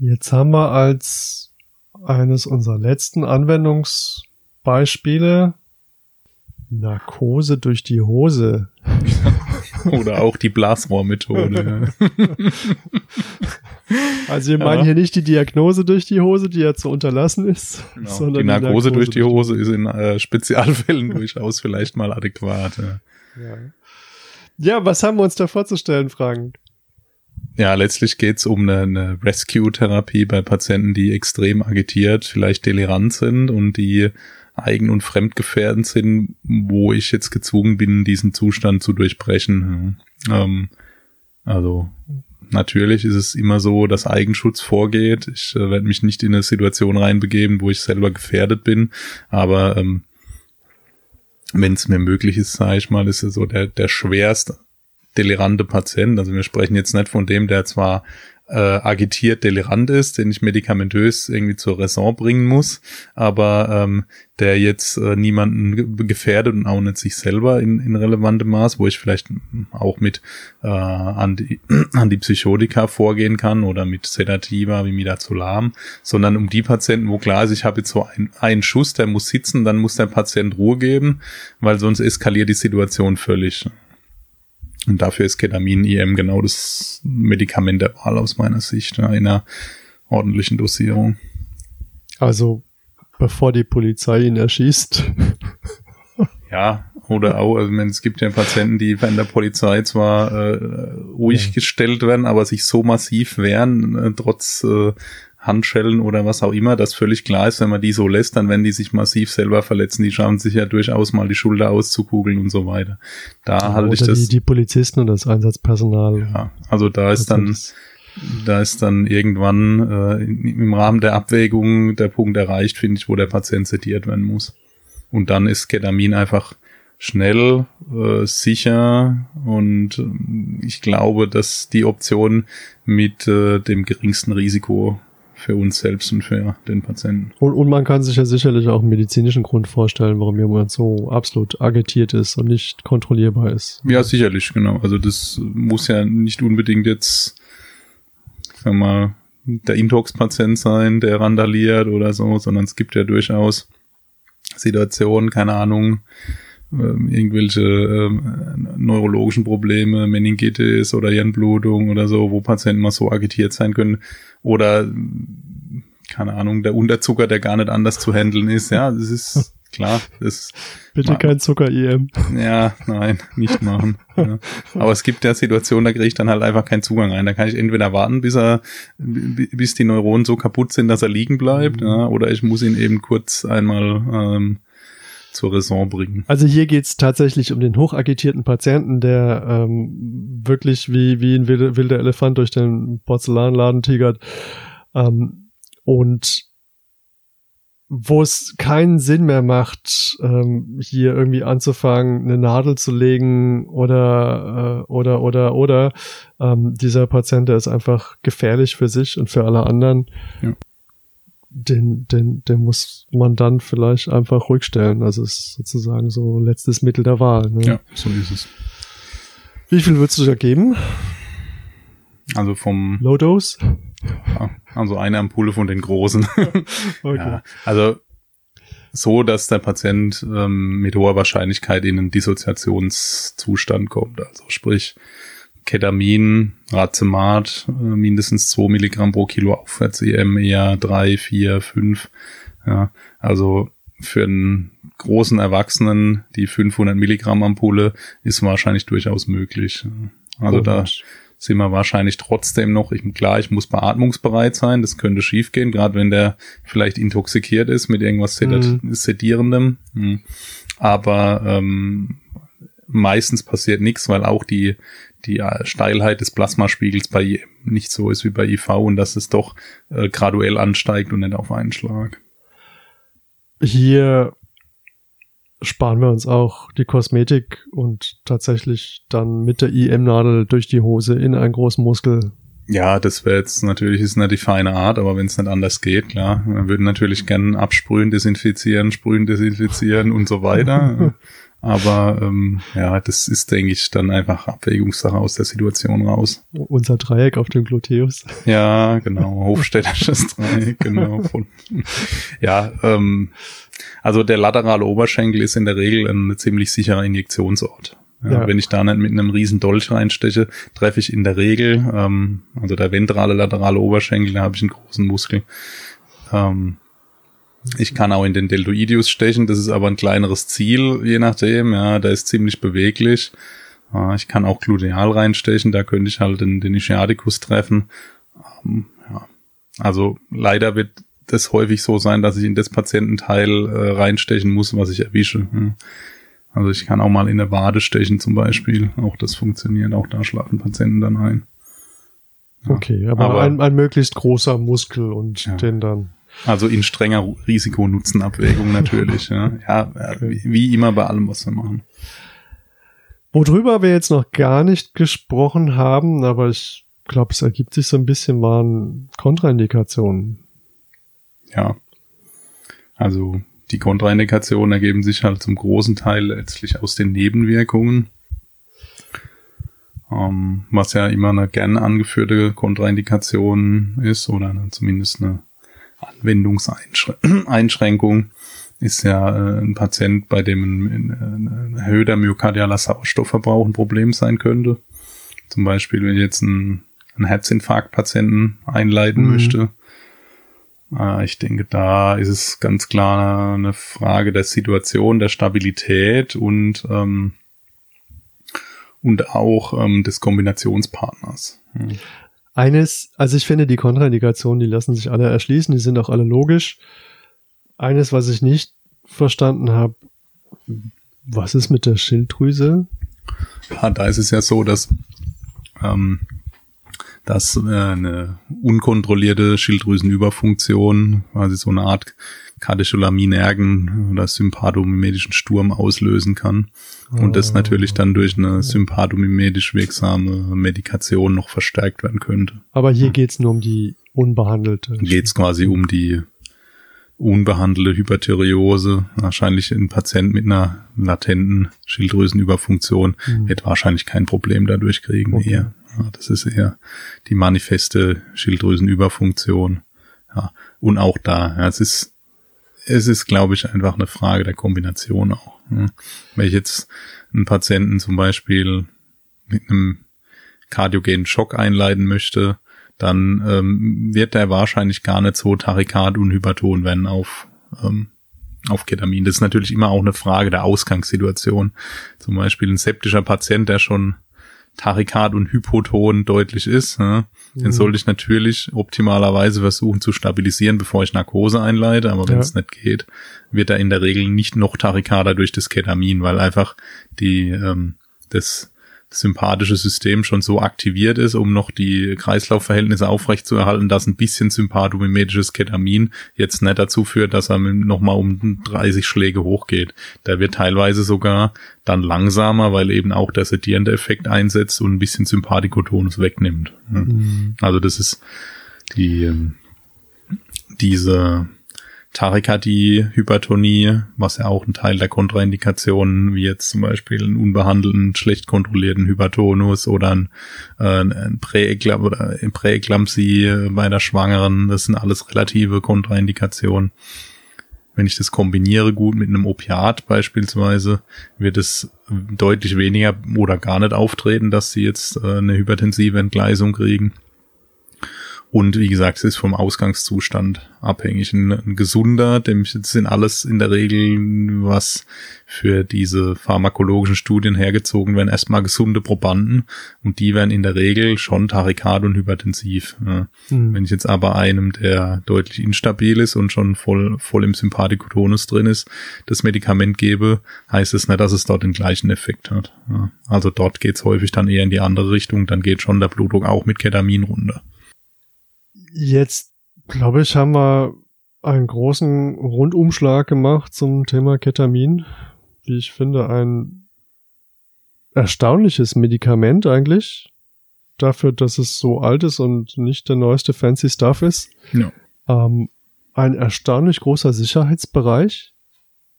Jetzt haben wir als eines unserer letzten Anwendungsbeispiele Narkose durch die Hose. (laughs)
Oder auch die Blasrohrmethode. (laughs)
Also wir meinen ja. hier nicht die Diagnose durch die Hose, die ja zu unterlassen ist,
genau. sondern die Narkose, die Narkose durch die Hose ist in äh, Spezialfällen (laughs) durchaus vielleicht mal adäquat. Ja.
ja. ja, was haben wir uns da vorzustellen, Frank?
ja, letztlich geht's um eine, eine Rescue-Therapie bei Patienten, die extrem agitiert, vielleicht delirant sind und die eigen- und fremdgefährdend sind, wo ich jetzt gezwungen bin, diesen Zustand zu durchbrechen. Ähm, also natürlich ist es immer so, dass Eigenschutz vorgeht. Ich äh, werde mich nicht in eine Situation reinbegeben, wo ich selber gefährdet bin, aber ähm, wenn es mir möglich ist, sage ich mal, ist es so der, der schwerst delirante Patient. Also wir sprechen jetzt nicht von dem, der zwar äh, agitiert delirant ist, den ich medikamentös irgendwie zur Raison bringen muss, aber ähm, der jetzt äh, niemanden gefährdet und auch nicht sich selber in, in relevantem Maß, wo ich vielleicht auch mit äh, Anti, (clears throat) Antipsychotika vorgehen kann oder mit Sedativa wie Midazolam, sondern um die Patienten, wo klar ist, ich habe jetzt so ein, einen Schuss, der muss sitzen, dann muss der Patient Ruhe geben, weil sonst eskaliert die Situation völlig. Und dafür ist Ketamin IM genau das Medikament der Wahl aus meiner Sicht in einer ordentlichen Dosierung.
Also bevor die Polizei ihn erschießt.
ja, oder auch, also es gibt ja Patienten, die von der Polizei zwar äh, ruhig ja. gestellt werden, aber sich so massiv wehren, äh, trotz äh, Handschellen oder was auch immer, das völlig klar ist, wenn man die so lässt, dann wenn die sich massiv selber verletzen, die schauen sich ja durchaus mal die Schulter auszukugeln und so weiter. Da ja, halte ich das.
Die, die Polizisten und das Einsatzpersonal.
Ja, also da ist dann, da ist dann irgendwann äh, im Rahmen der Abwägung der Punkt erreicht, finde ich, wo der Patient sediert werden muss. Und dann ist Ketamin einfach schnell, äh, sicher und äh, ich glaube, dass die Option mit äh, dem geringsten Risiko für uns selbst und für den Patienten.
Und, und man kann sich ja sicherlich auch einen medizinischen Grund vorstellen, warum jemand so absolut agitiert ist und nicht kontrollierbar ist.
Ja, sicherlich, genau. Also das muss ja nicht unbedingt jetzt, sagen wir mal, der Intox-Patient sein, der randaliert oder so, sondern es gibt ja durchaus Situationen, keine Ahnung, ähm, irgendwelche ähm, neurologischen Probleme, Meningitis oder Hirnblutung oder so, wo Patienten mal so agitiert sein können oder keine Ahnung, der Unterzucker, der gar nicht anders zu handeln ist. Ja, das ist (laughs) klar. Das
Bitte kein Zucker-EM.
Ja, nein, nicht machen. ja. Aber es gibt ja Situationen, da kriege ich dann halt einfach keinen Zugang rein. Da kann ich entweder warten, bis er, bis die Neuronen so kaputt sind, dass er liegen bleibt, mhm. ja, oder ich muss ihn eben kurz einmal ähm, zur Raison bringen.
Also hier geht's tatsächlich um den hochagitierten Patienten, der ähm, wirklich wie, wie ein wilder, Elefant durch den Porzellanladen tigert. Ähm, und wo es keinen Sinn mehr macht, ähm, hier irgendwie anzufangen, eine Nadel zu legen oder äh, oder oder oder ähm, dieser Patient, der ist einfach gefährlich für sich und für alle anderen. Ja den, den, den muss man dann vielleicht einfach ruhig stellen. Also es ist sozusagen so letztes Mittel der Wahl. Ne?
Ja, so ist es.
Wie viel würdest du da geben?
Also vom
Low Dose?
Ja, also eine Ampulle von den großen. (laughs) okay. Ja, also so, dass der Patient ähm, mit hoher Wahrscheinlichkeit in einen Dissoziationszustand kommt. Also sprich, Ketamin, Racemat, äh, mindestens 2 Milligramm pro Kilo aufwärts, EM eher 3, 4, 5. Ja, also für einen großen Erwachsenen die 500 Milligramm Ampulle ist wahrscheinlich durchaus möglich. Also oh, da sind wir wahrscheinlich trotzdem noch, ich, klar, ich muss beatmungsbereit sein, das könnte schiefgehen, gerade wenn der vielleicht intoxikiert ist mit irgendwas mhm. Sedierendem. Mhm. Aber ähm, meistens passiert nichts, weil auch die die äh, Steilheit des Plasmaspiegels bei nicht so ist wie bei IV und dass es doch äh, graduell ansteigt und nicht auf einen Schlag.
Hier sparen wir uns auch die Kosmetik und tatsächlich dann mit der IM-Nadel durch die Hose in einen großen Muskel.
Ja, das wäre jetzt natürlich ist die feine Art, aber wenn es nicht anders geht, klar, wir würden natürlich gerne absprühen, desinfizieren, sprühen, desinfizieren und so weiter. (laughs) Aber ähm, ja, das ist, denke ich, dann einfach Abwägungssache aus der Situation raus.
Unser Dreieck auf dem Gluteus.
Ja, genau, Hofstädtersches Dreieck, genau. ja, ähm, also der laterale Oberschenkel ist in der Regel ein ziemlich sicherer Injektionsort. Ja, ja. Wenn ich da nicht mit einem riesen Dolch reinsteche, treffe ich in der Regel, ähm, also der ventrale laterale Oberschenkel, da habe ich einen großen Muskel. Ähm, ich kann auch in den Deltoideus stechen, das ist aber ein kleineres Ziel, je nachdem, ja, da ist ziemlich beweglich. Ich kann auch gluteal reinstechen, da könnte ich halt den, den Ischiadicus treffen. Ähm, ja. Also leider wird das häufig so sein, dass ich in das Patiententeil äh, reinstechen muss, was ich erwische. Ja. Also ich kann auch mal in der Wade stechen zum Beispiel. Auch das funktioniert. Auch da schlafen Patienten dann ein.
Ja. Okay, aber, aber ein, ein, möglichst großer Muskel und den dann.
Also in strenger Risikonutzenabwägung natürlich. ja, ja wie immer bei allem, was wir machen.
Worüber wir jetzt noch gar nicht gesprochen haben, aber ich glaube, es ergibt sich so ein bisschen, waren Kontraindikationen.
Ja. Also die Kontraindikationen ergeben sich halt zum großen Teil letztlich aus den Nebenwirkungen. Ähm, was ja immer eine gern angeführte Kontraindikation ist oder eine, zumindest eine Anwendungseinschränkung ist ja äh, ein Patient, bei dem ein, ein, erhöhter myokardialer Sauerstoffverbrauch ein Problem sein könnte. Zum Beispiel, wenn ich jetzt einen, einen Herzinfarktpatienten einleiten mhm. möchte, äh, ich denke, da ist es ganz klar eine Frage der Situation, der Stabilität und ähm, und auch ähm, des Kombinationspartners. Hm.
Eines, also ich finde die Kontraindikationen, die lassen sich alle erschließen, die sind auch alle logisch. Eines, was ich nicht verstanden habe, was ist mit der Schilddrüse?
Ja, da ist es ja so, dass ähm, dass äh, eine unkontrollierte Schilddrüsenüberfunktion, quasi so eine Art Katecholaminergen oder sympathomimetischen Sturm auslösen kann. Und das natürlich dann durch eine sympathomimetisch wirksame Medikation noch verstärkt werden könnte.
Aber hier geht's nur um die unbehandelte.
Geht's quasi um die unbehandelte Hyperthyreose, wahrscheinlich ein Patient mit einer latenten Schilddrüsenüberfunktion mhm. wird wahrscheinlich kein Problem dadurch kriegen. Okay. Eher. Ja, das ist eher die manifeste Schilddrüsenüberfunktion. Ja, und auch da, ja, es ist, es ist, glaube ich, einfach eine Frage der Kombination auch. Ja. Wenn ich jetzt einen Patienten zum Beispiel mit einem kardiogenen Schock einleiten möchte, dann ähm, wird der wahrscheinlich gar nicht so tachykard und hyperton werden auf ähm, auf Ketamin. Das ist natürlich immer auch eine Frage der Ausgangssituation. Zum Beispiel ein septischer Patient, der schon Tachykard und Hypoton deutlich ist, ne? den mhm. sollte ich natürlich optimalerweise versuchen zu stabilisieren, bevor ich Narkose einleite. Aber wenn ja. es nicht geht, wird er in der Regel nicht noch Tachykarder durch das Ketamin, weil einfach die ähm, das sympathische System schon so aktiviert ist, um noch die Kreislaufverhältnisse aufrechtzuerhalten, dass ein bisschen sympathomimetisches Ketamin jetzt nicht dazu führt, dass er nochmal um 30 Schläge hochgeht. Der wird teilweise sogar dann langsamer, weil eben auch der sedierende Effekt einsetzt und ein bisschen Sympathikotonus wegnimmt. Mhm. Also das ist die ähm, diese Tachykardie, Hypertonie, was ja auch ein Teil der Kontraindikationen, wie jetzt zum Beispiel einen unbehandelten, schlecht kontrollierten Hypertonus oder ein, äh, ein Präeklam oder Präeklampsie bei der Schwangeren, das sind alles relative Kontraindikationen. Wenn ich das kombiniere gut mit einem Opiat beispielsweise, wird es deutlich weniger oder gar nicht auftreten, dass sie jetzt äh, eine hypertensive Entgleisung kriegen. Und wie gesagt, es ist vom Ausgangszustand abhängig. Ein, ein gesunder, dem sind alles in der Regel, was für diese pharmakologischen Studien hergezogen werden, erstmal gesunde Probanden und die werden in der Regel schon tachykard und hypertensiv. Ja. Mhm. Wenn ich jetzt aber einem, der deutlich instabil ist und schon voll, voll im Sympathikotonus drin ist, das Medikament gebe, heißt es nicht, dass es dort den gleichen Effekt hat. Ja. Also dort geht's häufig dann eher in die andere Richtung, dann geht schon der Blutdruck auch mit Ketamin runter.
Jetzt, glaube ich, haben wir einen großen Rundumschlag gemacht zum Thema Ketamin. Wie ich finde, ein erstaunliches Medikament eigentlich. Dafür, dass es so alt ist und nicht der neueste fancy Stuff ist. Ja. Ähm, ein erstaunlich großer Sicherheitsbereich,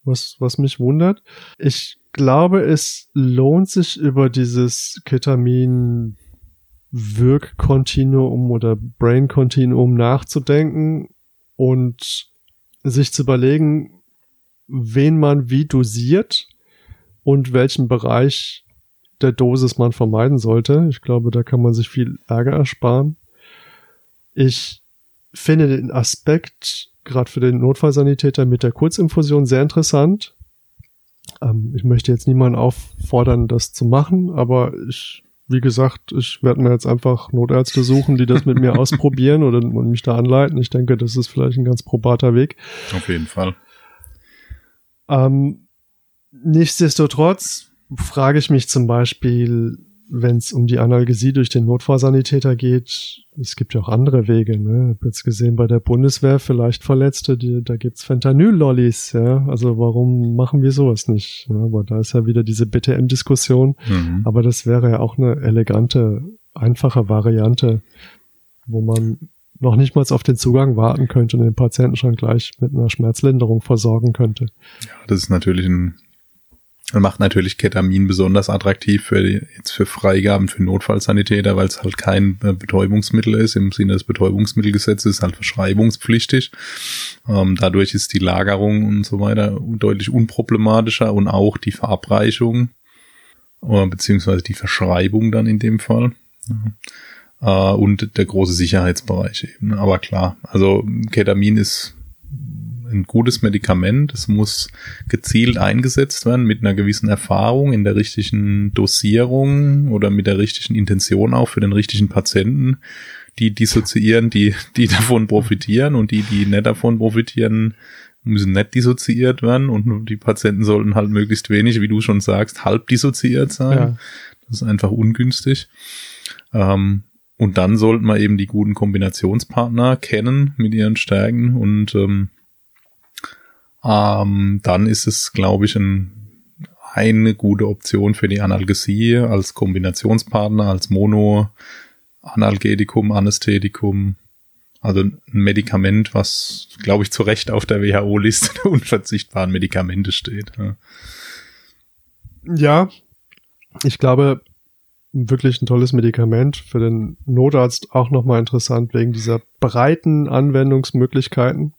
was, was mich wundert. Ich glaube, es lohnt sich über dieses Ketamin Wirkkontinuum oder Brain-Kontinuum nachzudenken und sich zu überlegen, wen man wie dosiert und welchen Bereich der Dosis man vermeiden sollte. Ich glaube, da kann man sich viel Ärger ersparen. Ich finde den Aspekt gerade für den Notfallsanitäter mit der Kurzinfusion sehr interessant. Ähm, ich möchte jetzt niemanden auffordern, das zu machen, aber ich, wie gesagt, ich werde mir jetzt einfach Notärzte suchen, die das mit mir (laughs) ausprobieren oder und mich da anleiten. Ich denke, das ist vielleicht ein ganz probater Weg.
Auf jeden Fall.
Ähm, nichtsdestotrotz frage ich mich zum Beispiel, wenn es um die Analgesie durch den Notfallsanitäter geht, es gibt ja auch andere Wege, ne? Ich hab jetzt gesehen bei der Bundeswehr vielleicht Verletzte, die, da gibt's Fentanyl-Lollis, ja. Also warum machen wir sowas nicht? Ja, aber da ist ja wieder diese BTM-Diskussion.
Mhm.
Aber das wäre ja auch eine elegante, einfache Variante, wo man noch nicht mal auf den Zugang warten könnte und den Patienten schon gleich mit einer Schmerzlinderung versorgen könnte.
Ja, das ist natürlich ein macht natürlich Ketamin besonders attraktiv für die, jetzt für Freigaben für Notfallsanitäter, weil es halt kein äh, Betäubungsmittel ist. Im Sinne des Betäubungsmittelgesetzes ist halt verschreibungspflichtig. Ähm, dadurch ist die Lagerung und so weiter deutlich unproblematischer und auch die Verabreichung äh, beziehungsweise die Verschreibung dann in dem Fall. Ja. Äh, und der große Sicherheitsbereich eben. Aber klar, also Ketamin ist ein gutes Medikament. Es muss gezielt eingesetzt werden mit einer gewissen Erfahrung in der richtigen Dosierung oder mit der richtigen Intention auch für den richtigen Patienten. Die dissoziieren, die, die davon profitieren und die, die nicht davon profitieren, müssen nicht dissoziiert werden und die Patienten sollten halt möglichst wenig, wie du schon sagst, halb dissoziiert sein.
Ja.
Das ist einfach ungünstig. Ähm, und dann sollten wir eben die guten Kombinationspartner kennen mit ihren Stärken und ähm, ähm, dann ist es, glaube ich, ein, eine gute Option für die Analgesie als Kombinationspartner, als Mono, Analgetikum, Anästhetikum. Also ein Medikament, was, glaube ich, zu Recht auf der WHO-Liste der unverzichtbaren Medikamente steht. Ja.
Ja, ich glaube, wirklich ein tolles Medikament für den Notarzt auch nochmal interessant wegen dieser breiten Anwendungsmöglichkeiten,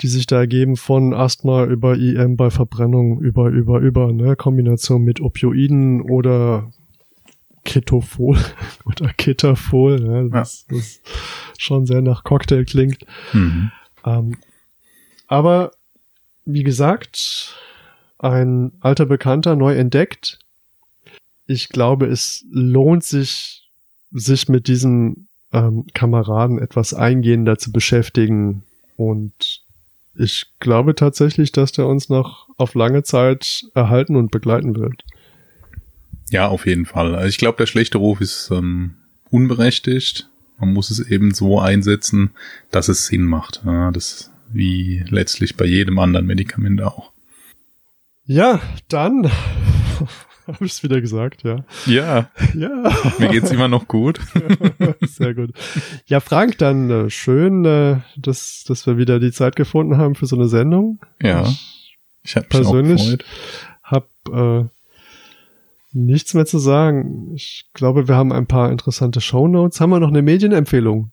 die sich da ergeben von Asthma über IM bei Verbrennung über, über, über, ne, Kombination mit Opioiden oder Ketofol (laughs) oder Ketafol, ne, das, das schon sehr nach Cocktail klingt.
Mhm.
Ähm, aber wie gesagt, ein alter Bekannter neu entdeckt. Ich glaube, es lohnt sich, sich mit diesem ähm, Kameraden etwas eingehender zu beschäftigen. Und ich glaube tatsächlich, dass der uns noch auf lange Zeit erhalten und begleiten wird.
Ja, auf jeden Fall. Also ich glaube, der schlechte Ruf ist ähm, unberechtigt. Man muss es eben so einsetzen, dass es Sinn macht. Ja, das wie letztlich bei jedem anderen Medikament auch.
Ja, dann (laughs) habe ich es wieder gesagt, ja.
Ja,
Ja. (laughs)
mir geht's immer noch gut. (laughs)
Sehr gut. Ja, Frank, dann äh, schön, äh, dass, dass wir wieder die Zeit gefunden haben für so eine Sendung.
Ja,
Ich
habe
persönlich- hab äh, nichts mehr zu sagen. Ich glaube, wir haben ein paar interessante Shownotes. Haben wir noch eine Medienempfehlung?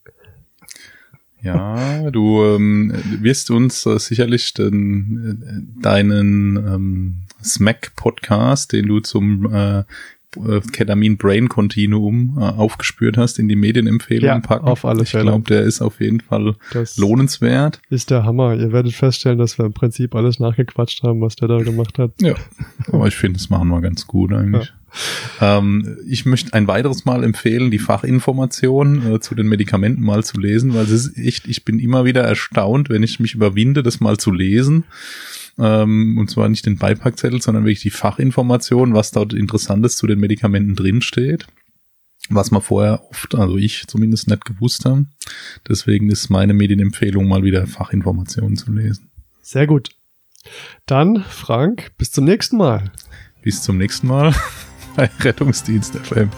Ja, du ähm, wirst uns äh, sicherlich den, äh, deinen ähm, Smack-Podcast, den du zum äh, äh, Ketamin Brain Continuum äh, aufgespürt hast, in die Medienempfehlung
Ja,
packen.
auf alle
ich
Fälle.
glaube, der ist auf jeden Fall
Das
lohnenswert.
ist der Hammer. Ihr werdet feststellen, dass wir im Prinzip alles nachgequatscht haben, was der da gemacht hat.
Ja, aber ich finde, das machen wir ganz gut eigentlich. Ähm, ich möchte ein weiteres Mal empfehlen, die Fachinformation äh, zu den Medikamenten mal zu lesen, weil es ist echt, ich bin immer wieder erstaunt, wenn ich mich überwinde, das mal zu lesen. Ähm, und zwar nicht den Beipackzettel, sondern wirklich die Fachinformation, was dort Interessantes zu den Medikamenten drinsteht. Was man vorher oft, also ich zumindest nicht gewusst haben. Deswegen ist meine Medienempfehlung mal wieder Fachinformationen zu lesen.
Sehr gut. Dann, Frank, bis zum nächsten Mal.
Bis zum nächsten Mal bei (laughs) Rettungsdienst FM.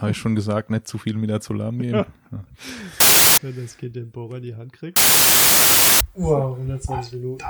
Habe ich schon gesagt, nicht zu viel mit der Alarm gehen. (laughs)
Wenn das Kind den Bohrer in die Hand kriegt. Wow, 120 Minuten.